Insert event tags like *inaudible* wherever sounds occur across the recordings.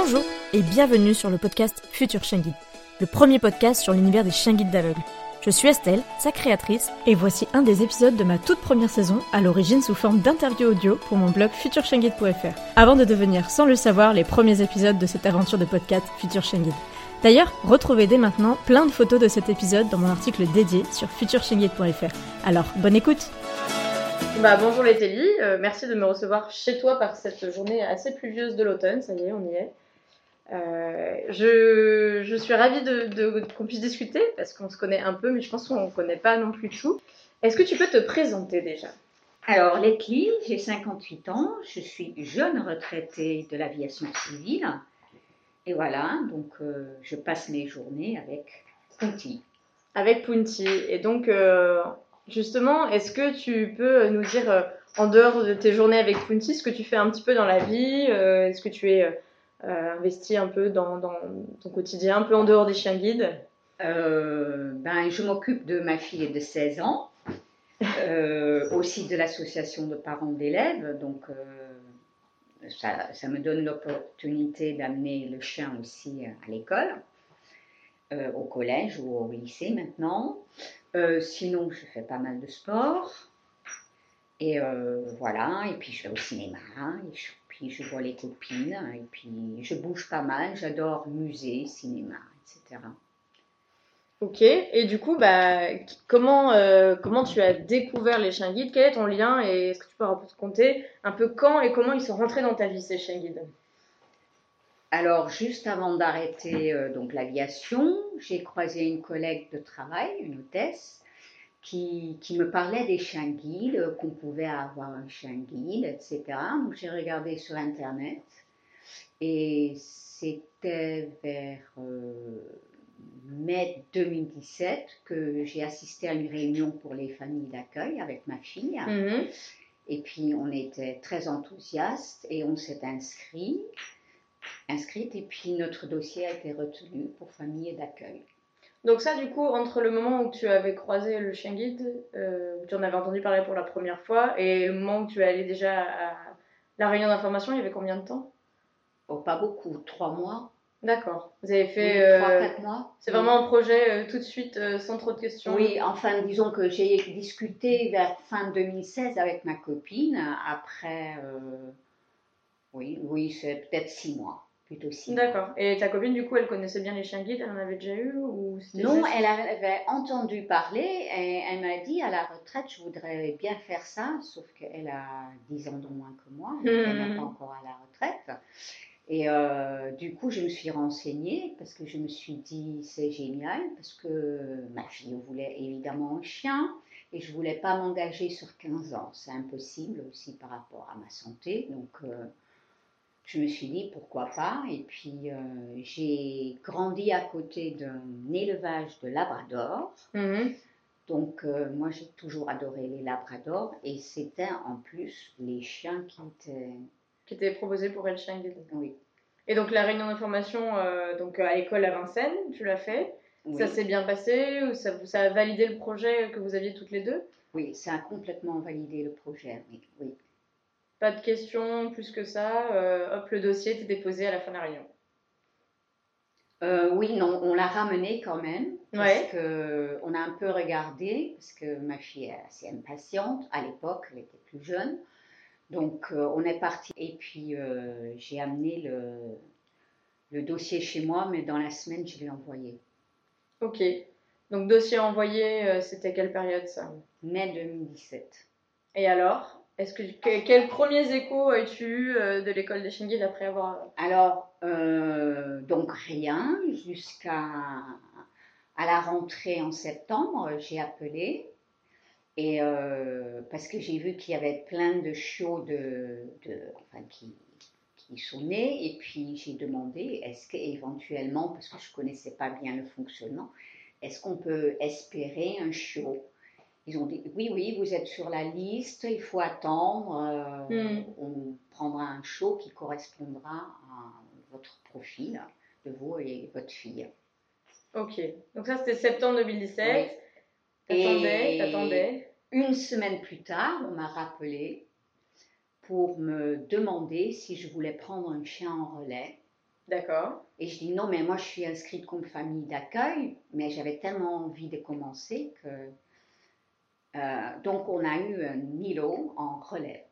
Bonjour et bienvenue sur le podcast Futur Chien Guide, le premier podcast sur l'univers des chiens guides d'aveugles. Je suis Estelle, sa créatrice, et voici un des épisodes de ma toute première saison, à l'origine sous forme d'interview audio pour mon blog futurchienguide.fr, avant de devenir, sans le savoir, les premiers épisodes de cette aventure de podcast Futur Chien. D'ailleurs, retrouvez dès maintenant plein de photos de cet épisode dans mon article dédié sur futurchienguide.fr. Alors, bonne écoute bah, bonjour les euh, merci de me recevoir chez toi par cette journée assez pluvieuse de l'automne, ça y est, on y est. Euh, je, je, suis ravie de, qu'on puisse discuter parce qu'on se connaît un peu, mais je pense qu'on ne connaît pas non plus tout. Est-ce que tu peux te présenter déjà? Alors, Leslie, j'ai 58 ans, je suis jeune retraitée de l'aviation civile. Et voilà, donc euh, je passe mes journées avec Punti. Avec Punti. Et donc, euh, justement, est-ce que tu peux nous dire, en dehors de tes journées avec Punti, ce que tu fais un petit peu dans la vie Est-ce que tu es investi un peu dans, ton quotidien, un peu en dehors des chiens guides euh, ben, Je m'occupe de ma fille de 16 ans, euh, aussi de l'association de parents d'élèves, donc ça, ça, me donne l'opportunité d'amener le chien aussi à l'école, au collège ou au lycée maintenant. sinon, je fais pas mal de sport. Et voilà, et puis je vais au cinéma, et je puis je vois les copines, et puis je bouge pas mal, j'adore musée, cinéma, etc. Ok, et du coup, bah, comment, euh, comment tu as découvert les chiens guides? Quel est ton lien et est-ce que tu peux raconter un peu quand et comment ils sont rentrés dans ta vie, ces chiens guides? Alors, juste avant d'arrêter euh, donc l'aviation, j'ai croisé une collègue de travail, une hôtesse, qui, me parlait des chiens guides, qu'on pouvait avoir un chien guide, etc. Donc j'ai regardé sur Internet et c'était vers euh, mai 2017 que j'ai assisté à une réunion pour les familles d'accueil avec ma fille. Mhm. Et puis on était très enthousiastes et on s'est inscrit, inscrite et puis notre dossier a été retenu pour famille d'accueil. Donc ça, du coup, entre le moment où tu avais croisé le chien guide, euh, tu en avais entendu parler pour la première fois, et le moment où tu es allé déjà à la réunion d'information, il y avait combien de temps? Oh, Pas beaucoup, trois mois. D'accord. Vous avez fait... trois, euh, quatre mois. C'est vraiment un projet euh, tout de suite, sans trop de questions? Oui, enfin, disons que j'ai discuté vers fin 2016 avec ma copine, après... oui, oui, c'est peut-être six mois. D'accord. Et ta copine, du coup, elle connaissait bien les chiens guides Elle en avait déjà eu ou Non, elle avait entendu parler et elle m'a dit à la retraite, je voudrais bien faire ça, sauf qu'elle a 10 ans de moins que moi, donc elle n'est *laughs* pas encore à la retraite. Et euh, du coup, je me suis renseignée parce que je me suis dit, c'est génial, parce que ma fille voulait évidemment un chien et je voulais pas m'engager sur 15 ans. C'est impossible aussi par rapport à ma santé. Donc, euh, je me suis dit pourquoi pas. Et puis euh, j'ai grandi à côté d'un élevage de labrador. Mhm. Donc euh, moi j'ai toujours adoré les labradors et c'était en plus les chiens qui étaient... Qui étaient proposés pour El chien Oui. Et donc la réunion d'information euh, donc à l'école à Vincennes, tu l'as fait Ça s'est bien passé ou ça, ça, a validé le projet que vous aviez toutes les deux? Oui, ça a complètement validé le projet, oui. oui. Pas de questions plus que ça. Euh, hop, le dossier était déposé à la fin de la réunion. Euh, oui, non, on l'a ramené quand même. Parce que on a un peu regardé, parce que ma fille est assez impatiente. À l'époque, elle était plus jeune. Donc, euh, on est parti. Et puis, j'ai amené le, le, dossier chez moi, mais dans la semaine, je l'ai envoyé. Ok. Donc, dossier envoyé, c'était quelle période ça? Mai 2017. Et alors? Est-ce que, quels premiers échos as-tu eu euh, de l'école des Guides après avoir Alors euh, donc rien jusqu'à à la rentrée en septembre, j'ai appelé et euh, parce que j'ai vu qu'il y avait plein de chiots de, de enfin qui, qui sont nés. Et puis j'ai demandé, est-ce qu'éventuellement, parce que je connaissais pas bien le fonctionnement, est-ce qu'on peut espérer un chiot? Ils ont dit oui, oui, vous êtes sur la liste, il faut attendre. Euh, hmm. On prendra un show qui correspondra à votre profil de vous et votre fille. Ok, donc ça c'était septembre 2017. T'attendais, t'attendais. Une semaine plus tard, on m'a rappelé pour me demander si je voulais prendre un chien en relais. D'accord. Et je dis non, mais moi je suis inscrite comme famille d'accueil, mais j'avais tellement envie de commencer que donc, on a eu un Nilo en relais.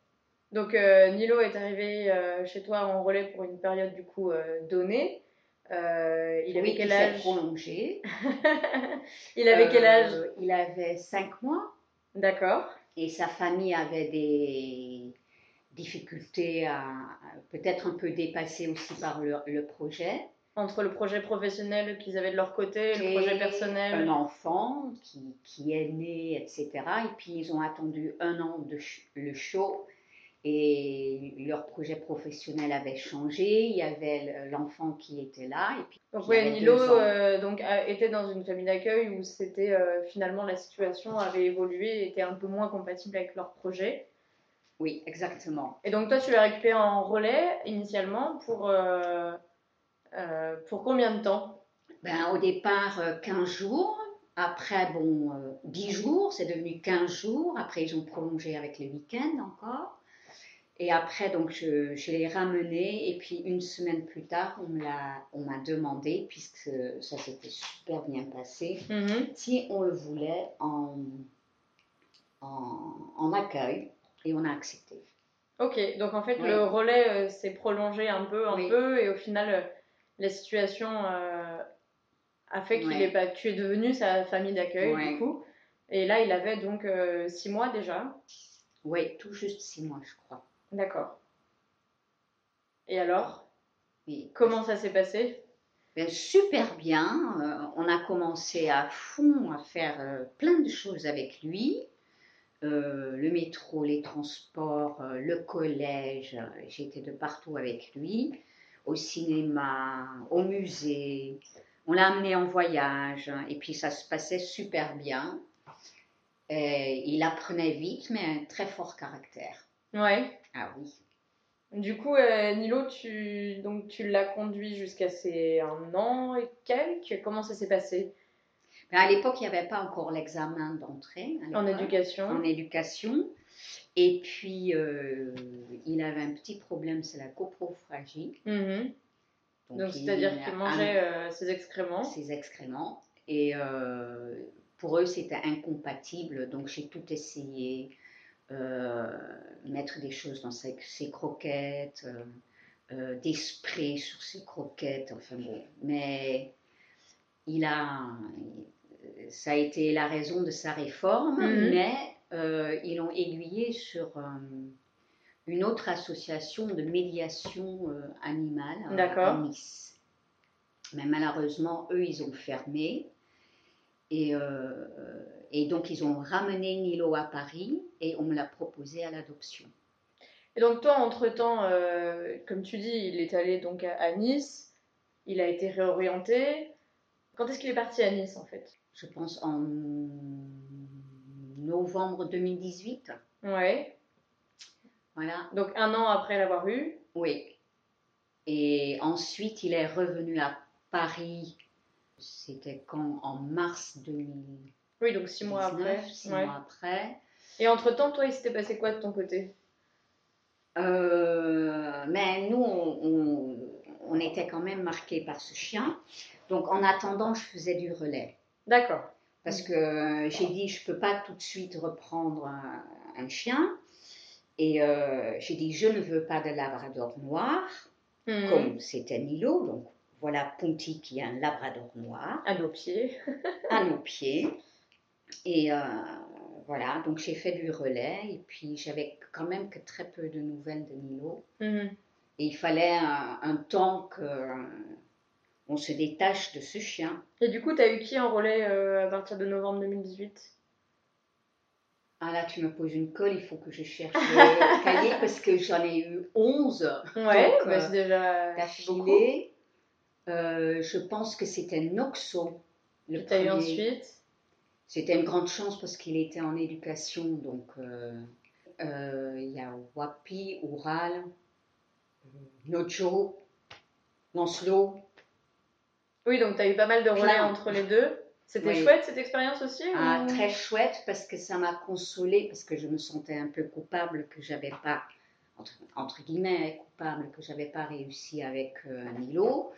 Donc, euh, Nilo est arrivé euh, chez toi en relais pour une période du coup donnée. *laughs* il avait quel âge? prolongé. il avait quel âge? Il avait 5 mois. D'accord. Et sa famille avait des difficultés à peut-être un peu dépassées aussi par le projet entre le projet professionnel qu'ils avaient de leur côté et le projet personnel Un enfant qui, qui, est né, etc. Et puis ils ont attendu un an de le show et leur projet professionnel avait changé. Il y avait l'enfant qui était là. Et puis, donc oui, Nilo euh, donc, était dans une famille d'accueil où c'était euh, finalement la situation avait évolué et était un peu moins compatible avec leur projet. Oui, exactement. Et donc toi, tu l'as récupéré en relais initialement pour... Euh, euh, pour combien de temps? Ben, Au départ, 15 euh, jours. Après, bon, 10 euh, jours, c'est devenu 15 jours. Après, ils ont prolongé avec le week-end encore. Et après, donc, je, je l'ai ramené. Et puis, une semaine plus tard, on m'a demandé, puisque ça s'était super bien passé, mm-hmm. si on le voulait en, en, accueil. Et on a accepté. Ok, donc en fait, le relais s'est prolongé un peu, un peu. Et au final, la situation euh, a fait qu'il est pas, tu es devenu sa famille d'accueil du coup. Et là, il avait donc euh, six mois déjà. Oui, tout juste six mois, je crois. D'accord. Et alors? Comment ça s'est passé? Ben, Super bien. Euh, on a commencé à fond à faire plein de choses avec lui. le métro, les transports, le collège, j'étais de partout avec lui au cinéma, au musée. On l'a amené en voyage et puis ça se passait super bien. il apprenait vite, mais un très fort caractère. Ouais. Ah oui. Du coup, euh, Nilo, tu, donc, tu l'as conduit jusqu'à ses un an et quelques. Comment ça s'est passé? Ben, À l'époque, il n'y avait pas encore l'examen d'entrée. En éducation. En éducation. Et puis, euh, il avait un petit problème, c'est la coprophagie. Mhm. Donc, c'est-à-dire qu'il mangeait euh, ses excréments. Ses excréments. Et euh, pour eux, c'était incompatible. Donc, j'ai tout essayé. mettre des choses dans ses, croquettes, des sprays sur ses croquettes, enfin bon. Mais il a. Ça a été la raison de sa réforme, mhm. mais euh, ils l'ont aiguillé sur euh, une autre association de médiation euh, animale à Nice. Mais malheureusement, eux, ils ont fermé. Et, et, donc, ils ont ramené Nilo à Paris et on me l'a proposé à l'adoption. Et donc, toi, entre-temps, comme tu dis, il est allé donc à, Nice, il a été réorienté. Quand est-ce qu'il est parti à Nice, en fait? Je pense en novembre 2018. Ouais. Voilà. Donc un an après l'avoir eu. Oui. Et ensuite, il est revenu à Paris. C'était quand? En mars 2000. Oui, donc six mois après. Six mois après. Et entre-temps, toi, il s'était passé quoi de ton côté? Euh, Mais nous, on, on, était quand même marqués par ce chien. Donc en attendant, je faisais du relais. D'accord. Parce que j'ai dit, je ne peux pas tout de suite reprendre un, chien. Et euh, j'ai dit, je ne veux pas de labrador noir, hmm. comme c'était Nilo. Donc voilà Ponty qui est un labrador noir. À nos pieds. *laughs* à nos pieds. Et euh, voilà, donc j'ai fait du relais. Et puis j'avais quand même que très peu de nouvelles de Nilo. Hmm. Et il fallait un temps que on se détache de ce chien. Et du coup, tu as eu qui en relais euh, à partir de novembre 2018 Ah là, tu me poses une colle, il faut que je cherche le *laughs* cahier parce que j'en ai eu 11 Ouais, Donc, bah, euh, c'est déjà beaucoup. d'affilée. Euh, je pense que c'était Noxo. Le Que t'as eu ensuite? C'était une grande chance parce qu'il était en éducation. Donc, euh, euh, il y a Wapi, Oural, euh, Nojo, Lancelot. Oui, donc t'as eu pas mal de relais Plein. entre les deux. C'était Oui. chouette cette expérience aussi Ah, ou- très chouette parce que ça m'a consolée, parce que je me sentais un peu coupable que j'avais pas, entre, entre guillemets, coupable que j'avais pas réussi avec euh, Nilo.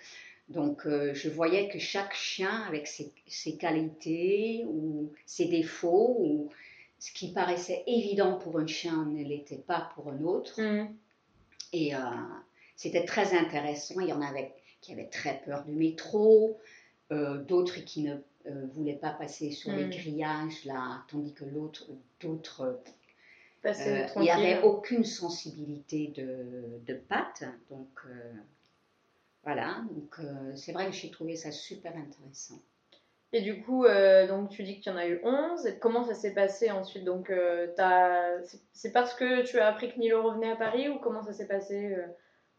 Donc euh, je voyais que chaque chien, avec ses, ses qualités ou ses défauts, ou ce qui paraissait évident pour un chien ne l'était pas pour un autre. Mhm. Et euh, c'était très intéressant. Il y en avait qui avaient très peur du métro, euh, d'autres qui ne euh, voulaient pas passer sur les Mm. grillages, là, tandis que l'autre, d'autres, euh, il n'y avait aucune sensibilité de, de pattes. Donc euh, voilà, donc c'est vrai que j'ai trouvé ça super intéressant. Et du coup, euh, donc tu dis qu'il y en a eu 11. Et comment ça s'est passé ensuite? Donc, euh, c'est- c'est parce que tu as appris que Nilo revenait à Paris ou comment ça s'est passé euh?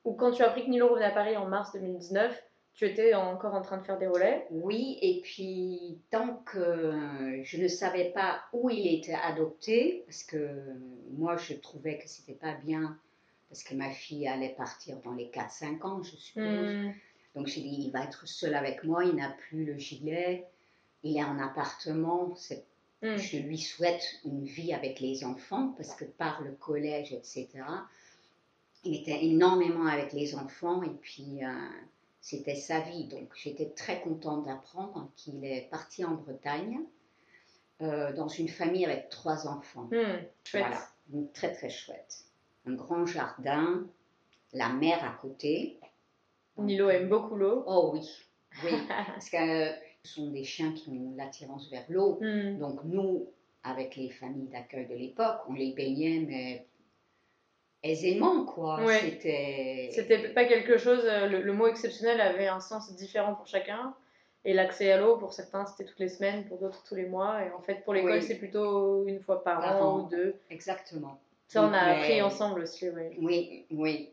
Ou quand tu as appris que Nilo revenait à Paris en mars 2019, tu étais encore en train de faire des relais? Oui, et puis tant que euh, je ne savais pas où il était adopté, parce que moi je trouvais que c'était pas bien, parce que ma fille allait partir dans les 4-5 ans, je suppose. Hmm. Donc j'ai dit, il va être seul avec moi, il n'a plus le gilet, il est en appartement, c'est- Hmm. je lui souhaite une vie avec les enfants, parce que par le collège, etc., il était énormément avec les enfants, et puis euh, c'était sa vie. Donc j'étais très contente d'apprendre qu'il est parti en Bretagne, euh, dans une famille avec trois enfants. Hmm. Voilà, donc très très chouette. Un grand jardin, la mer à côté. Nilo aime beaucoup l'eau. Oh oui, oui, *laughs* parce que euh, ce sont des chiens qui ont l'attirance vers l'eau. Hmm. Donc nous, avec les familles d'accueil de l'époque, on les baignait, mais aisément, quoi. Ouais. C'était... C'était pas quelque chose, euh, le, le mot exceptionnel avait un sens différent pour chacun. Et l'accès à l'eau, pour certains, c'était toutes les semaines, pour d'autres, tous les mois. Et en fait, pour l'école, Oui. c'est plutôt une fois par, Par an an. ou deux. Exactement. Ça, on a Mais- appris ensemble aussi, oui. Oui, oui.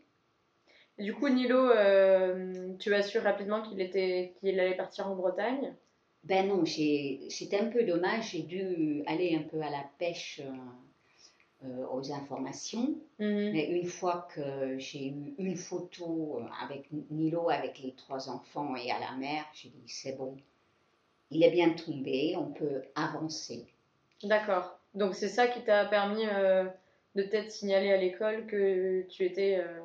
Et Du coup, Nilo, euh, tu as su rapidement qu'il était, qu'il allait partir en Bretagne? Ben non, c'était un peu dommage. J'ai dû aller un peu à la pêche euh, aux informations. Mhm. Mais une fois que j'ai eu une photo euh, avec Nilo, avec les trois enfants et à la mer, j'ai dit c'est bon, il est bien tombé, on peut avancer. D'accord. Donc, c'est ça qui t'a permis euh, de peut-être signaler à l'école que tu étais. euh,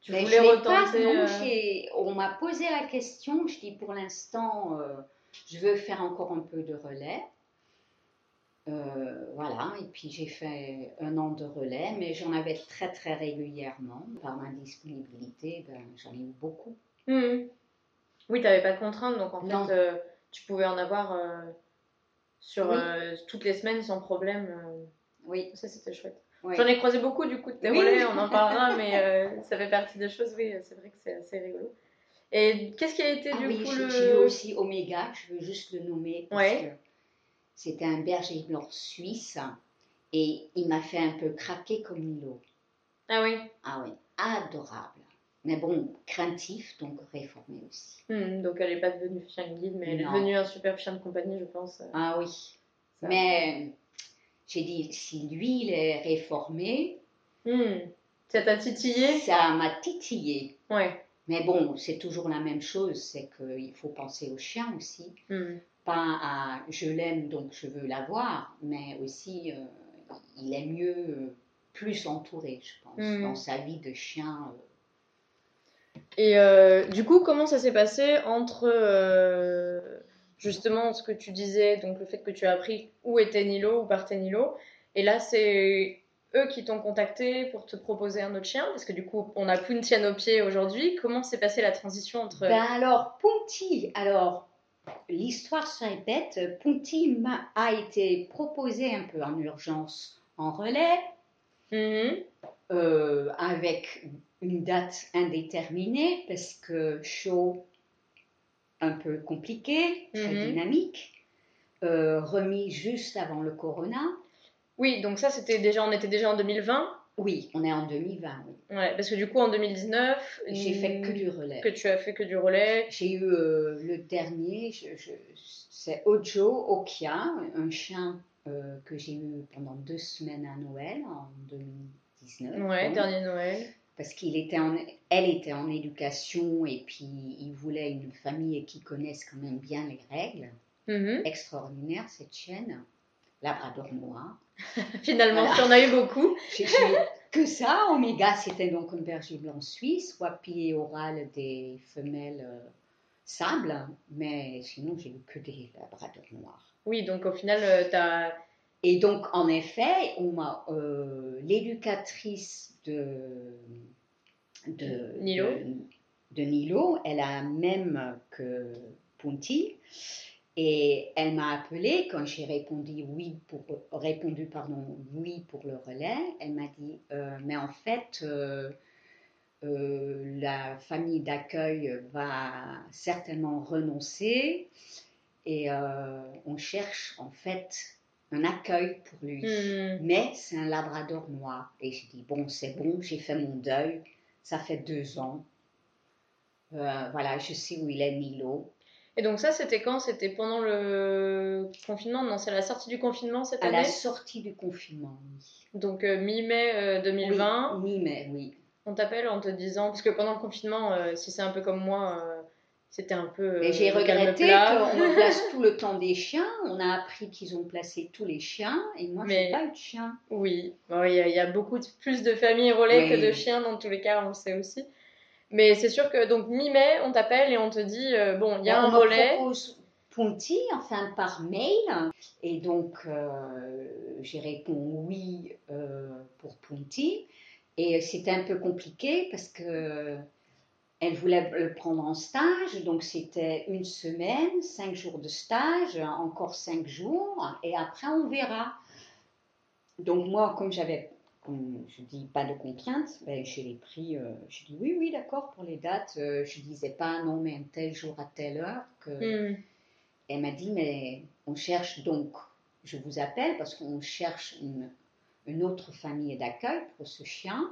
tu Mais voulais je pas, retenter. non, euh, on m'a posé la question, je dis pour l'instant, euh, je veux faire encore un peu de relais. Euh, voilà, et puis j'ai fait un an de relais, mais j'en avais très très régulièrement. Par ma disponibilité, ben, j'en ai eu beaucoup. Mhm. Oui, tu n'avais pas de contraintes, donc en Non. fait, euh, tu pouvais en avoir euh, sur Oui. toutes les semaines sans problème. Oui, Ça, c'était chouette. oui. J'en ai croisé beaucoup du coup de tes Oui. relais, on en parlera, *laughs* mais ça fait partie des choses, oui, c'est vrai que c'est assez rigolo. Et qu'est-ce qui a été Ah du oui, coup le. j'ai aussi Omega, je veux juste le nommer parce Ouais. que c'était un berger blanc suisse et il m'a fait un peu craquer comme Milo. Ah oui, Ah oui, adorable. Mais bon, craintif, donc réformé aussi. Hmm, donc elle n'est pas devenue chien de guide, mais elle est devenue un super chien de compagnie, je pense. Ah oui. Ça- Mais j'ai dit, si lui, il est réformé, Hmm, Ça t'a titillé? ça m'a titillé. Ouais. Mais bon, c'est toujours la même chose, c'est qu'il faut penser au chien aussi. Hmm. Pas à je l'aime donc je veux l'avoir, mais aussi euh, il est mieux euh, plus entouré, je pense, Mm. dans sa vie de chien. euh. Et du coup, comment ça s'est passé entre justement ce que tu disais, donc le fait que tu as appris où était Nilo, où partait Nilo, et là c'est eux qui t'ont contacté pour te proposer un autre chien, parce que du coup on a Puntian au pied aujourd'hui. Comment s'est passée la transition entre. Ben alors, Punti, alors l'histoire se répète, Punti m'a a été proposé un peu en urgence en relais, Mhm. euh, avec une date indéterminée, parce que chaud, un peu compliqué, très Mhm. dynamique, euh, remis juste avant le corona. Oui, donc ça, c'était déjà, on était déjà en 2020. Oui, on est en 2020. Oui. Ouais, parce que du coup, en 2019, j'ai fait que du relais. Que tu as fait que du relais. J'ai eu euh, le dernier, c'est Ojo Okia, un chien euh, que j'ai eu pendant deux semaines à Noël en 2019. Ouais, dernier Noël. Parce qu'il était en, elle était en éducation et puis il voulait une famille qui connaisse quand même bien les règles. Mm-hmm. Extraordinaire cette chienne, Labrador noir. *laughs* Finalement, tu en as eu beaucoup. *laughs* Que ça. Omega, c'était donc un berger blanc suisse, Wapi et Oral des femelles euh, sable, mais sinon j'ai eu que des labradors noirs. Oui, donc au final, euh, tu as. Et donc, en effet, euh, l'éducatrice de, de, Nilo. De, Nilo, elle a même que Punti. Et elle m'a appelé quand j'ai répondu oui pour répondu pardon oui pour le relais. Elle m'a dit euh, mais en fait euh, euh, la famille d'accueil va certainement renoncer et on cherche en fait un accueil pour lui. Hmm. Mais c'est un labrador noir. Et j'ai dit bon c'est bon j'ai fait mon deuil. Ça fait deux ans. voilà je sais où il est Nilo. Et donc ça, c'était quand? C'était pendant le confinement? Non, c'est la sortie du confinement cette année À la sortie du confinement, oui. Donc euh, mi-mai 2020 euh, oui, Mi-mai, oui. On t'appelle en te disant, parce que pendant le confinement, euh, si c'est un peu comme moi, c'était un peu... Et j'ai regretté qu'on *laughs* place tout le temps des chiens. On a appris qu'ils ont placé tous les chiens, et moi, je n'ai pas eu de chien. Oui, il y, a beaucoup plus de familles relais que de chiens, dans tous les cas, on le sait aussi. Mais c'est sûr que donc mi-mai, on t'appelle et on te dit euh, bon, il y a un relais. On propose Ponty, enfin par mail, et donc euh, j'ai répondu oui euh, pour Ponty. Et c'était un peu compliqué parce que elle voulait le prendre en stage, donc c'était une semaine, cinq jours de stage, encore cinq jours, et après on verra. Donc moi, comme j'avais je dis pas de contraintes, ben, je l'ai pris, euh, je dis oui, oui, d'accord pour les dates. Euh, je disais pas non, mais un tel jour à telle heure. Que... Hmm. Elle m'a dit, mais on cherche donc, je vous appelle parce qu'on cherche une, une, autre famille d'accueil pour ce chien.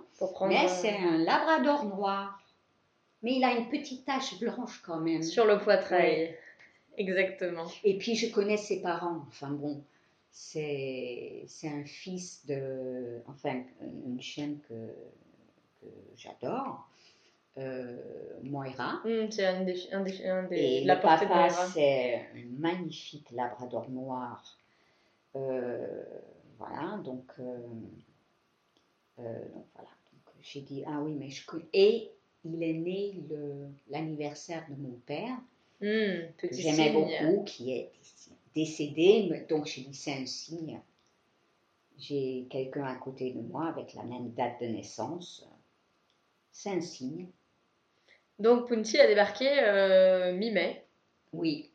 mais c'est un labrador noir. Mais il a une petite tache blanche quand même. Sur le poitrail. Exactement. Et puis je connais ses parents. Enfin bon, c'est un fils de, enfin, une chienne que, que j'adore, euh, Moira. Mmh, c'est un des, un des, un des Et le papa, c'est un magnifique labrador noir. Euh, voilà, donc, euh, donc voilà. J'ai dit, ah oui, mais je connais. Et il est né l'anniversaire de mon père, mmh, que j'aimais beaucoup, qui est ici décédé, donc je c'est un signe. J'ai quelqu'un à côté de moi avec la même date de naissance. C'est un signe. Donc Punti a débarqué euh, mi-mai. Oui.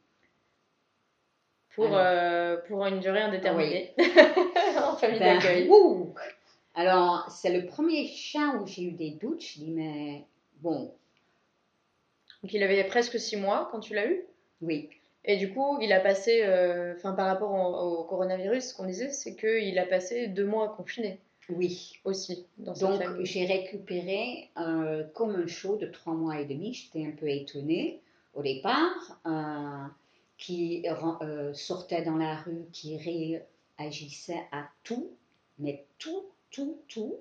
Pour, euh, pour une durée indéterminée. *laughs* en famille ben, d'accueil. Alors, c'est le premier chien où j'ai eu des doutes. Je dis, mais bon. Donc, il avait presque six mois quand tu l'as eu? Oui. Et du coup, il a passé, euh, enfin par rapport au, coronavirus, ce qu'on disait, c'est qu'il a passé deux mois confiné. Oui. Aussi. Dans Donc j'ai récupéré euh, comme un show de trois mois et demi. J'étais un peu étonnée au départ, euh, qui sortait dans la rue, qui réagissait à tout, mais tout, tout, tout,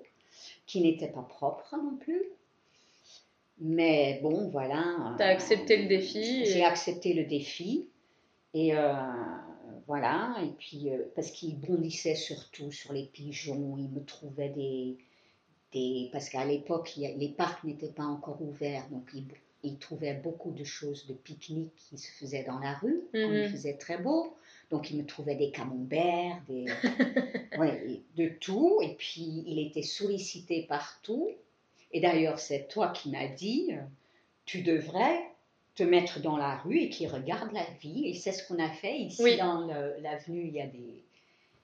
qui n'était pas propre non plus. Mais bon, voilà. Tu as accepté le défi. J'ai accepté le défi. Et euh, voilà, et puis euh, parce qu'il bondissait surtout sur les pigeons, il me trouvait des. des parce qu'à l'époque, les parcs n'étaient pas encore ouverts, donc il, il, trouvait beaucoup de choses de pique-nique qui se faisaient dans la rue, quand il mhm. faisait très beau. Donc il me trouvait des camemberts, des, *laughs* ouais, de tout, et puis il était sollicité partout. Et d'ailleurs, c'est toi qui m'as dit, euh, tu devrais te mettre dans la rue et qui regarde la vie. Et c'est ce qu'on a fait ici dans l'avenue. Il y a des.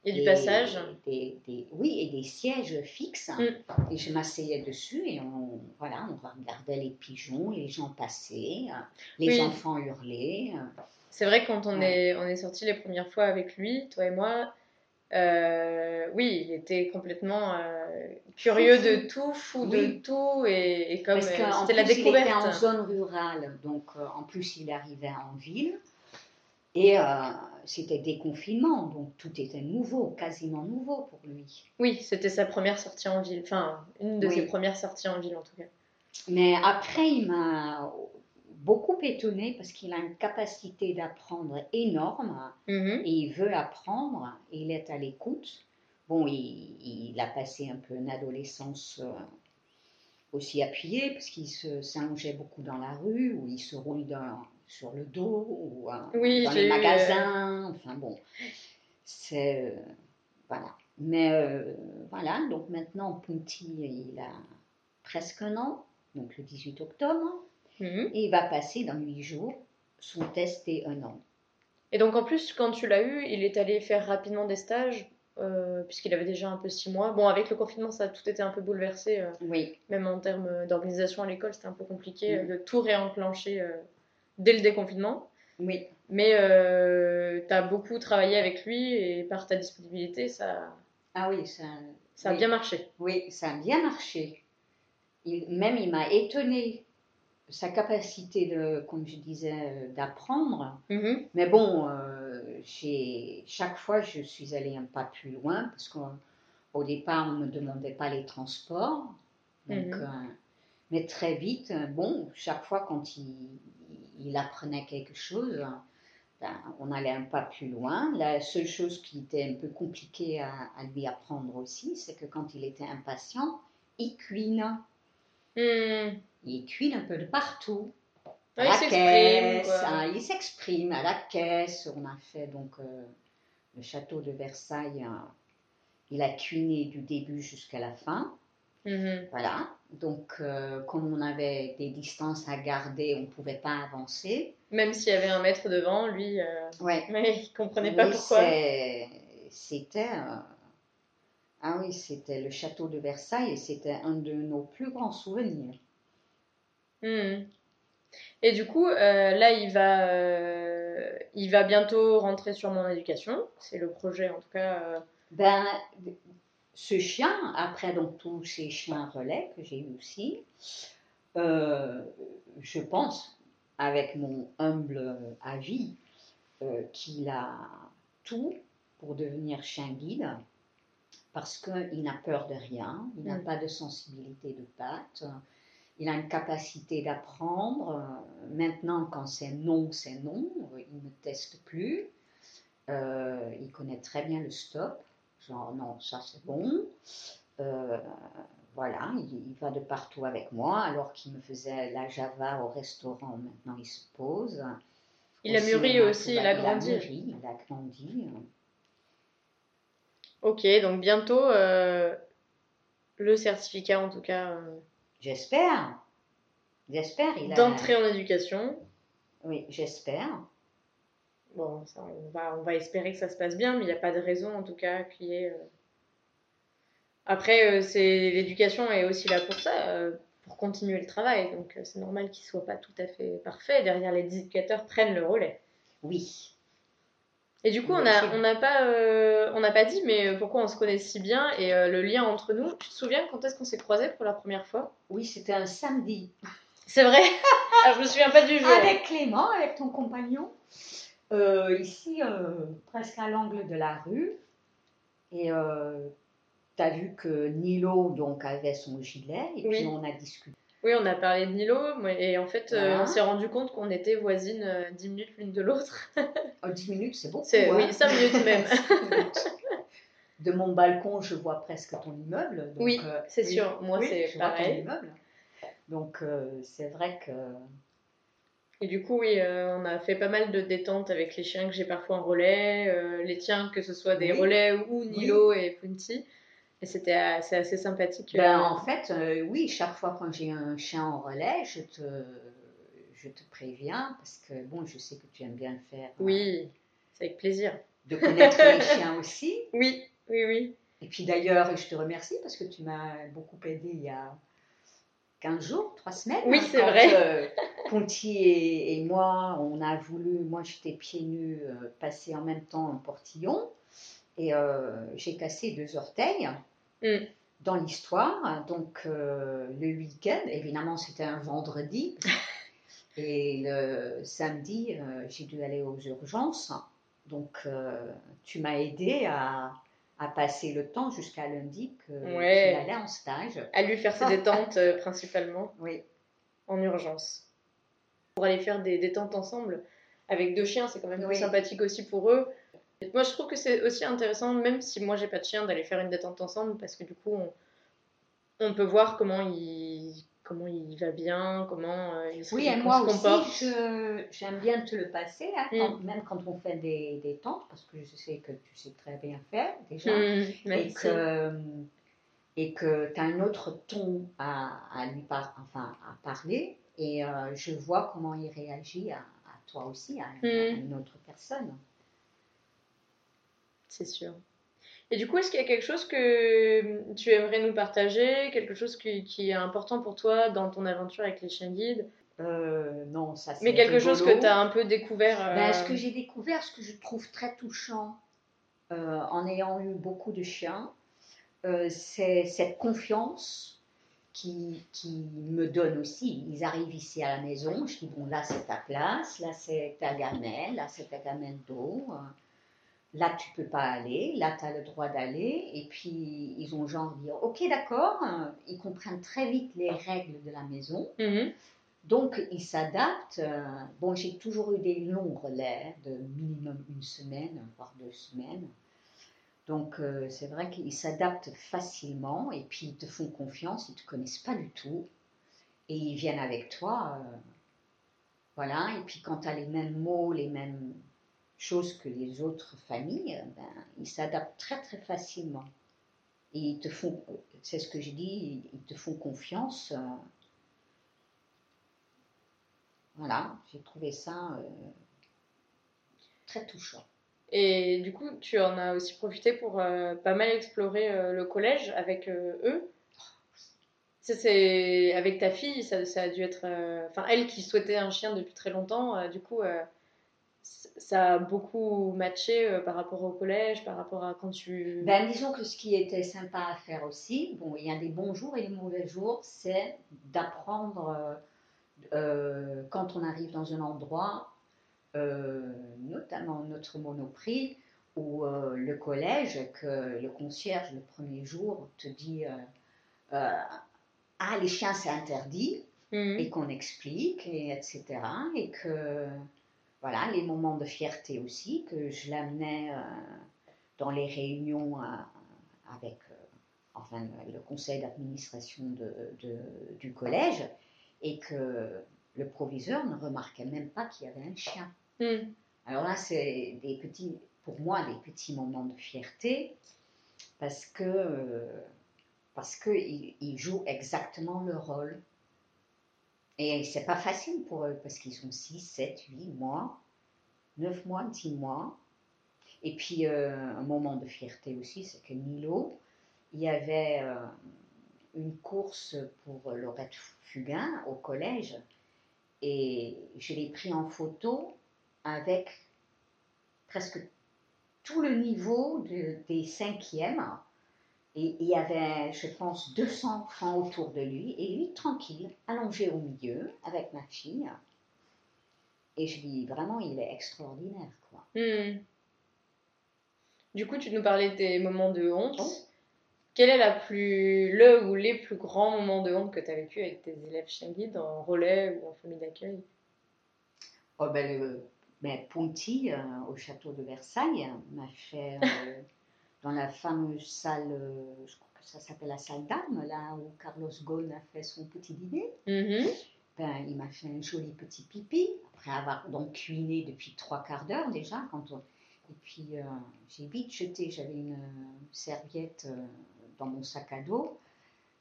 A du passage. Des, oui, et des sièges fixes. Mm. Et je m'asseyais dessus et on, voilà, on regardait les pigeons, les gens passaient, les enfants hurlaient. C'est vrai, quand on, est, on est sortis les premières fois avec lui, toi et moi, Euh, oui, il était complètement euh, curieux Fou, de tout, fou Oui. de tout, et, et comme euh, c'était la découverte. Il était en zone rurale, donc en plus il arrivait en ville. Et c'était déconfinement, donc tout était nouveau, quasiment nouveau pour lui. Oui, c'était sa première sortie en ville, enfin une de Oui. ses premières sorties en ville en tout cas. Mais après, il m'a beaucoup étonnée parce qu'il a une capacité d'apprendre énorme Mhm. et il veut apprendre et il est à l'écoute. Bon, il, il a passé un peu une adolescence euh, aussi appuyée parce qu'il se s'allongeait beaucoup dans la rue ou il se roule dans- sur le dos ou euh, Oui, dans les eu, magasins. Enfin bon, c'est. euh, voilà. Mais euh, voilà, donc maintenant, Punti, il a presque un an, donc le 18 octobre, Mhm. et il va passer dans 8 jours son test et un an. Et donc en plus, quand tu l'as eu, il est allé faire rapidement des stages, euh, puisqu'il avait déjà un peu six mois. Bon, avec le confinement, ça a tout été un peu bouleversé, euh, Oui, même en termes d'organisation à l'école, c'était un peu compliqué euh, Mm. de tout réenclencher euh, dès le déconfinement. oui. Mais tu as beaucoup travaillé avec lui et par ta disponibilité, ça, Ah oui, ça, ça a oui. bien marché. Oui, ça a bien marché. Il- même il m'a étonné sa capacité de, comme je disais, euh, d'apprendre. Mhm. Mais bon, euh, chaque fois je suis allée un pas plus loin parce qu'au départ on ne me demandait pas les transports. Donc, Mhm. euh, mais très vite, bon, chaque fois quand il, il apprenait quelque chose, ben, on allait un pas plus loin. La seule chose qui était un peu compliquée à, à lui apprendre aussi, c'est que quand il était impatient, il cuine. Il cuine un peu de partout. À il la s'exprime, caisse, hein, il s'exprime à la caisse. On a fait donc euh, le château de Versailles. hein, il a cuiné du début jusqu'à la fin. Mhm. Voilà. Donc, euh, comme on avait des distances à garder, on ne pouvait pas avancer. Même s'il y avait un maître devant, lui, euh, Ouais. mais *laughs* il comprenait pas pourquoi. c'est- C'était. Ah oui, c'était le château de Versailles et c'était un de nos plus grands souvenirs. Hmm. Et du coup, euh, là, il va, euh, il va bientôt rentrer sur mon éducation. C'est le projet, en tout cas. euh. Ben, ce chien, après donc tous ces chiens relais que j'ai eu aussi, je pense, avec mon humble avis, qu'il a tout pour devenir chien guide, parce qu'il n'a peur de rien, il n'a Mm. pas de sensibilité de patte, il a une capacité d'apprendre. euh, Maintenant, quand c'est non, c'est non, il ne teste plus. Euh, il connaît très bien le stop. Genre, non, ça c'est bon. Euh, voilà, il, il va de partout avec moi, alors qu'il me faisait la Java au restaurant. Maintenant, il se pose. Il a mûri aussi, il a grandi. mûri, il a grandi. Ok, donc bientôt, euh, le certificat, en tout cas, euh, J'espère. J'espère. Il a... d'entrée en éducation. Oui, j'espère. Bon, ça, on va, on va espérer que ça se passe bien, mais il n'y a pas de raison, en tout cas, qu'il y ait... euh, Après, euh, c'est l'éducation est aussi là pour ça, euh, pour continuer le travail. Donc, euh, c'est normal qu'il soit pas tout à fait parfait. Derrière, les éducateurs prennent le relais. Oui. Et du coup, on a, n'a pas, euh, on pas dit, mais pourquoi on se connaît si bien et euh, le lien entre nous. Tu te souviens quand est-ce qu'on s'est croisés pour la première fois? Oui, c'était un samedi. C'est vrai *laughs* ah, Je me souviens pas du jour. Avec Clément, avec ton compagnon, euh, ici, euh, presque à l'angle de la rue. Et tu as vu que Nilo donc, avait son gilet, et Oui. puis on a discuté. Oui, on a parlé de Nilo, et en fait, euh, on s'est rendu compte qu'on était voisines euh, 10 minutes l'une de l'autre. Oh, 10 minutes, c'est beaucoup. C'est- hein. oui, cinq minutes même. *laughs* De mon balcon, je vois presque ton immeuble. donc, Oui, euh, c'est sûr. Moi, oui, c'est je vois ton pareil. immeuble. Donc, euh, c'est vrai que. Et du coup, oui, euh, on a fait pas mal de détentes avec les chiens que j'ai parfois en relais, euh, les tiens, que ce soit des Oui. relais ou Nilo et Punti. Et c'était euh, c'est assez sympathique. Ben, euh, en fait, euh, oui, chaque fois quand j'ai un chien en relais, je te, je te préviens parce que bon, je sais que tu aimes bien le faire. euh, Oui, c'est avec plaisir. De connaître les *laughs* chiens aussi. Oui, oui, oui. Et puis d'ailleurs, je te remercie parce que tu m'as beaucoup aidé il y a 15 jours, 3 semaines. Oui, hein, c'est vrai. euh, Ponty et, et moi, on a voulu, moi j'étais pieds nus, euh, passer en même temps un portillon. Et euh, j'ai cassé deux orteils Mm. dans l'histoire. Donc euh, le week-end, évidemment c'était un vendredi. *laughs* Et le samedi, euh, j'ai dû aller aux urgences. Donc euh, tu m'as aidé à, à passer le temps jusqu'à lundi que Ouais. allait en stage. À lui faire ses détentes principalement *laughs* Oui. en urgence. Pour aller faire des détentes ensemble avec deux chiens, c'est quand même Oui. sympathique aussi pour eux. Moi, je trouve que c'est aussi intéressant, même si moi j'ai pas de chien, d'aller faire une détente ensemble parce que du coup, on, on peut voir comment il, comment il va bien, comment euh, il se, Oui, et moi aussi, j'aime bien te le passer, hein, quand- même quand on fait des, des tentes, parce que je sais que tu sais très bien faire déjà, Hmm, et que et que tu as un autre ton à, à lui par, enfin, à parler, et euh, je vois comment il réagit à, à toi aussi, à, à Mm. une autre personne. C'est sûr. Et du coup, est-ce qu'il y a quelque chose que tu aimerais nous partager, quelque chose qui, qui est important pour toi dans ton aventure avec les chiens guides, Euh, non, ça c'est mais quelque chose que tu as un peu découvert euh, Ben, ce que j'ai découvert, ce que je trouve très touchant euh, en ayant eu beaucoup de chiens, euh, c'est cette confiance qui, qui me donne aussi. Ils arrivent ici à la maison, je dis bon là c'est ta place, là c'est ta gamelle, là c'est ta gamelle d'eau, euh, là tu peux pas aller, là tu as le droit d'aller, et puis ils ont genre dire ok d'accord, euh, ils comprennent très vite les règles de la maison. Mhm. Donc, ils s'adaptent. euh, bon, j'ai toujours eu des longs relais de minimum une semaine, voire deux semaines. Donc, euh, c'est vrai qu'ils s'adaptent facilement et puis ils te font confiance, ils ne te connaissent pas du tout. Et ils viennent avec toi. euh, voilà. Et puis, quand tu as les mêmes mots, les mêmes choses que les autres familles, euh, ben, ils s'adaptent très, très facilement. Et ils te font, c'est ce que je dis, ils te font confiance. euh, voilà, j'ai trouvé ça euh, très touchant. Et du coup, tu en as aussi profité pour euh, pas mal explorer le collège avec eux. Ça, c'est avec ta fille, ça, ça a dû être. Enfin, elle qui souhaitait un chien depuis très longtemps, du coup, ça a beaucoup matché euh, par rapport au collège, par rapport à quand tu. Ben, disons que ce qui était sympa à faire aussi, bon, il y a des bons jours et des mauvais jours, c'est d'apprendre euh, euh, quand on arrive dans un endroit, notamment notre monoprix ou le collège, que le concierge le premier jour te dit Ah, les chiens c'est interdit. Mhm. et qu'on explique, et etc. Et que, voilà, les moments de fierté aussi, que je l'amenais euh, dans les réunions euh, avec euh, enfin, le conseil d'administration de, de- du collège, et que le proviseur ne remarquait même pas qu'il y avait un chien. Mhm. Alors là, c'est des petits, pour moi, des petits moments de fierté, parce que parce qu'ils ils jouent exactement le rôle. Et c'est pas facile pour eux, parce qu'ils sont 6, 7, 8 mois, 9 mois, 10 mois. Et puis, euh, un moment de fierté aussi, c'est que Milo, il y avait euh, une course pour Laurette Fugain au collège, et je l'ai pris en photo avec presque tout le niveau de- des cinquièmes. Et il y avait, je pense, 200 enfants autour de lui, et lui, tranquille, allongé au milieu, avec ma fille. Et je dis, vraiment, il est extraordinaire, quoi. Mhm. Du coup, tu nous parlais des moments de honte. Oh. Quel est la plus, le ou les plus grands moments de honte que tu as vécu avec tes élèves chien guide en relais ou en famille d'accueil? Oh, ben, le, ben, Ponty, euh, au château de Versailles, m'a fait euh, *laughs* dans la fameuse salle, euh, je crois que ça s'appelle la salle d'armes, là où Carlos Ghosn a fait son petit dîner. Mhm. Ben, il m'a fait un joli petit pipi, après avoir donc cuiné depuis trois quarts d'heure déjà. Quand on- Et puis euh, j'ai vite jeté, j'avais une euh, serviette euh, dans mon sac à dos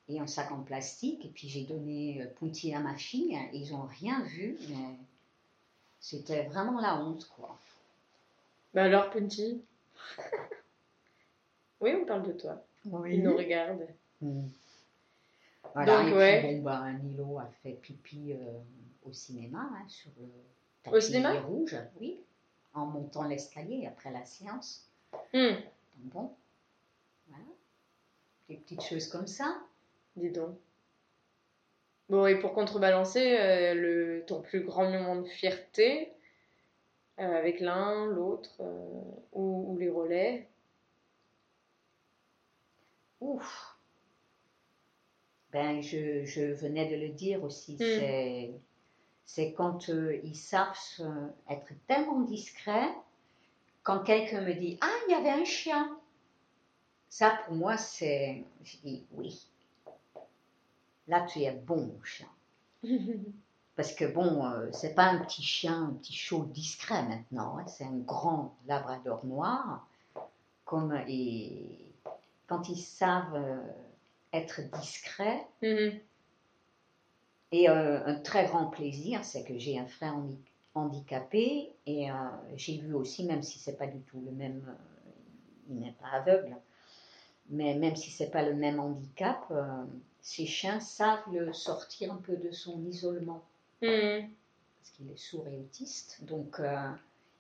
et un sac en plastique. Et puis j'ai donné euh, Ponty à ma fille et ils n'ont rien vu, mais c'était vraiment la honte quoi. Bah alors, Punty *laughs* Oui, on parle de toi. Il nous regarde. Mm. Voilà, Donc, et puis, ouais. bon, ben, Nilo a fait pipi euh, au cinéma, hein, sur le Au tapis cinéma rouge, oui, en montant l'escalier après la séance. Hmm. bon. Voilà. Des petites choses comme ça. Dis donc. Bon, et pour contrebalancer, euh, le, ton plus grand moment de fierté, euh, avec l'un, l'autre, ou, ou les relais Ouf. Ben, je, je venais de le dire aussi. Mm. C'est, quand euh, ils savent se- être tellement discrets, quand quelqu'un me dit Ah, il y avait un chien. Ça, pour moi, c'est. Je dis oui. Là, tu es bon, chien. *laughs* Parce que bon, euh, c'est pas un petit chien, un petit chaud discret maintenant. hein, c'est un grand labrador noir. Comme, et quand ils savent euh, être discrets, Mhm. et euh, un très grand plaisir, c'est que j'ai un frère handi- handicapé et euh, j'ai vu aussi, même si c'est pas du tout le même, il n'est pas aveugle, mais même si c'est pas le même handicap, ces chiens savent le sortir un peu de son isolement Mhm. parce qu'il est sourd et autiste, donc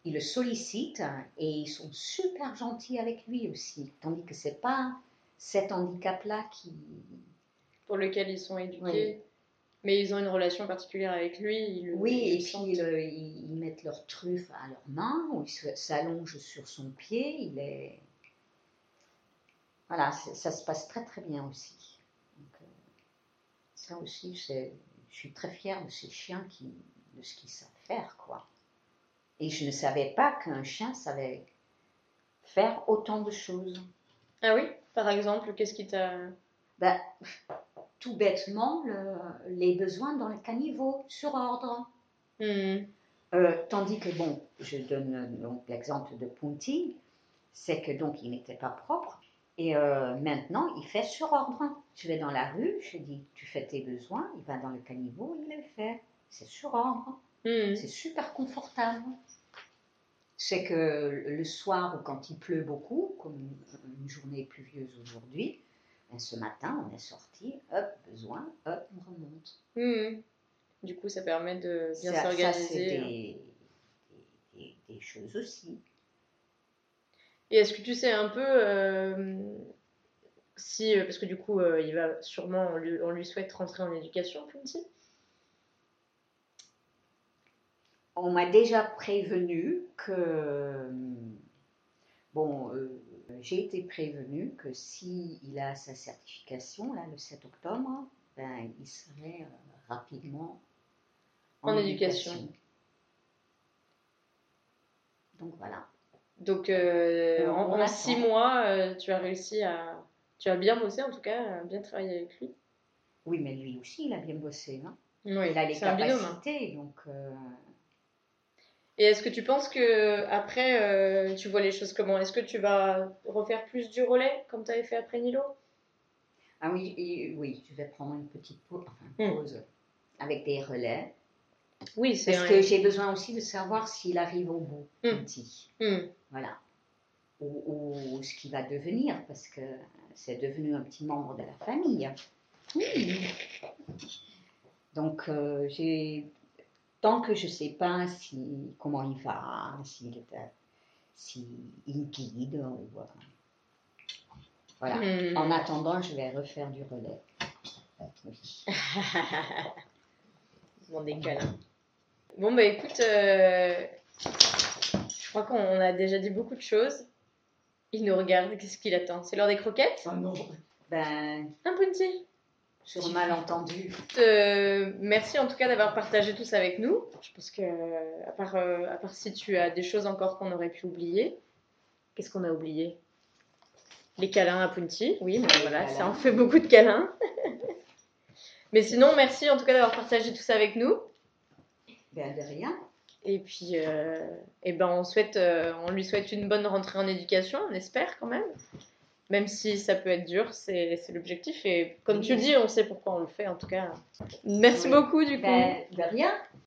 ils le sollicitent et ils sont super gentils avec lui aussi, tandis que c'est pas cet handicap-là qui, Pour lequel ils sont éduqués. Oui. Mais ils ont une relation particulière avec lui. ils Oui, ils et puis ils, mettent leur truffe à leurs mains, ou ils s'allongent sur son pied. Il est... Voilà, ça se passe très très bien aussi. Donc, euh, ça aussi, je suis très fière de ces chiens qui, de ce qu'ils savent faire, quoi. Et je ne savais pas qu'un chien savait faire autant de choses. Ah oui Par exemple, qu'est-ce qui t'a. Ben, tout bêtement, le- les besoins dans le caniveau, sur ordre. Mhm. Euh, tandis que, bon, je donne donc l'exemple de Punti, c'est que donc il n'était pas propre. Et euh, maintenant, il fait sur ordre. Je vais dans la rue, je dis, tu fais tes besoins, il va dans le caniveau, il le fait. C'est sur ordre. Mhm. C'est super confortable. C'est que le soir, ou quand il pleut beaucoup, comme une journée pluvieuse aujourd'hui, ben, ce matin, on est sorti, hop, besoin, hop, on remonte. Mhm. Du coup, ça permet de bien Ça- ça, c'est s'organiser. des, des- des- des choses aussi. Et est-ce que tu sais un peu euh, si, euh, parce que du coup, euh, il va sûrement, on lui, on lui souhaite rentrer en éducation, Punti On m'a déjà prévenu que, bon, euh, j'ai été prévenue que s'il a sa certification, là, le 7 octobre, ben, il serait euh, rapidement En éducation. Donc voilà. Donc, euh, On- en, on en attend. six mois, euh, tu as réussi à. Tu as bien bossé, en tout cas, bien travailler avec lui. Oui, mais lui aussi, il a bien bossé. Hein. Oui, il a les binôme. hein. capacités, donc Et est-ce que tu penses que après, euh, tu vois les choses comment? Est-ce que tu vas refaire plus du relais, comme tu avais fait après Nilo? Ah oui, et- oui, je vais prendre une petite pause, enfin, Hmm. pause avec des relais. Oui, c'est Parce que j'ai besoin aussi de savoir s'il arrive au bout, Hmm. petit. Hmm. Voilà. Ou, ou ce qu'il va devenir, parce que c'est devenu un petit membre de la famille. Oui. Donc, euh, j'ai. Tant que je ne sais pas si, comment il va, s'il est, euh, s'il guide, ou, euh, voilà. Hmm. En attendant, je vais refaire du relais. Oui. Des câlins. Bon, bah écoute, euh, je crois qu'on a déjà dit beaucoup de choses. Il nous regarde, qu'est-ce qu'il attend? C'est l'heure des croquettes? Ben, Un punti sur un malentendu. Euh, merci en tout cas d'avoir partagé tout ça avec nous. Je pense que, euh, à part, euh, à part si tu as des choses encore qu'on aurait pu oublier, qu'est-ce qu'on a oublié? Les câlins à Punti, oui, mais voilà, câlins. ça en fait beaucoup de câlins. *laughs* mais sinon, merci en tout cas d'avoir partagé tout ça avec nous. Ben, de rien. Et puis, euh, eh ben, on, souhaite, euh, on lui souhaite une bonne rentrée en éducation, on espère quand même. Même si ça peut être dur, c'est l'objectif. Et comme tu dis, on sait pourquoi on le fait en tout cas. Merci Oui. beaucoup du coup. Ben, de rien.